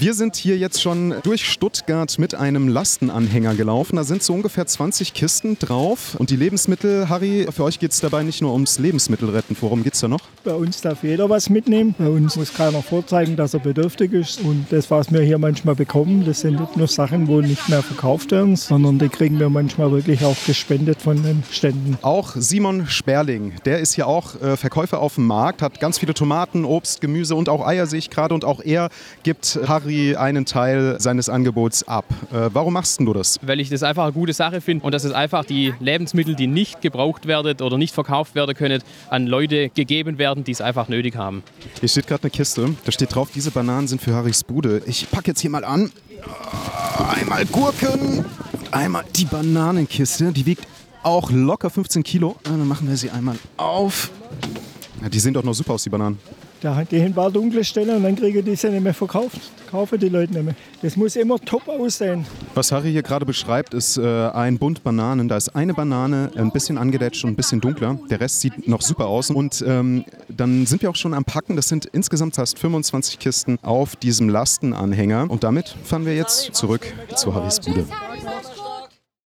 Wir sind hier jetzt schon durch Stuttgart mit einem Lastenanhänger gelaufen. Da sind so ungefähr 20 Kisten drauf. Und die Lebensmittel, Harry, für euch geht es dabei nicht nur ums Lebensmittelretten. Worum geht es da noch? Bei uns darf jeder was mitnehmen. Bei uns muss keiner vorzeigen, dass er bedürftig ist. Und das, was wir hier manchmal bekommen, das sind nicht nur Sachen, wo nicht mehr verkauft werden, sondern die kriegen wir manchmal wirklich auch gespendet von den Ständen. Auch Simon Sperling, der ist hier auch äh, Verkäufer auf dem Markt, hat ganz viele Tomaten, Obst, Gemüse und auch Eier sehe ich gerade. Und auch er gibt Harry Harry einen Teil seines Angebots ab. Äh, warum machst du das? Weil ich das einfach eine gute Sache finde und dass es einfach die Lebensmittel, die nicht gebraucht werden oder nicht verkauft werden können, an Leute gegeben werden, die es einfach nötig haben. Hier steht gerade eine Kiste, da steht drauf, diese Bananen sind für Harrys Bude. Ich packe jetzt hier mal an. Einmal Gurken, einmal die Bananenkiste, die wiegt auch locker 15 Kilo. Dann machen wir sie einmal auf. Ja, die sehen doch noch super aus, die Bananen. Da gehe ich ein paar dunkle Stellen und dann kriege ich diese nicht mehr verkauft. Kaufen die Leute nicht mehr. Das muss immer top aussehen. Was Harry hier gerade beschreibt, ist äh, ein Bund Bananen. Da ist eine Banane ein bisschen angedetscht und ein bisschen dunkler. Der Rest sieht noch super aus. Und ähm, dann sind wir auch schon am Packen. Das sind insgesamt fast 25 Kisten auf diesem Lastenanhänger. Und damit fahren wir jetzt zurück zu Harrys Bude.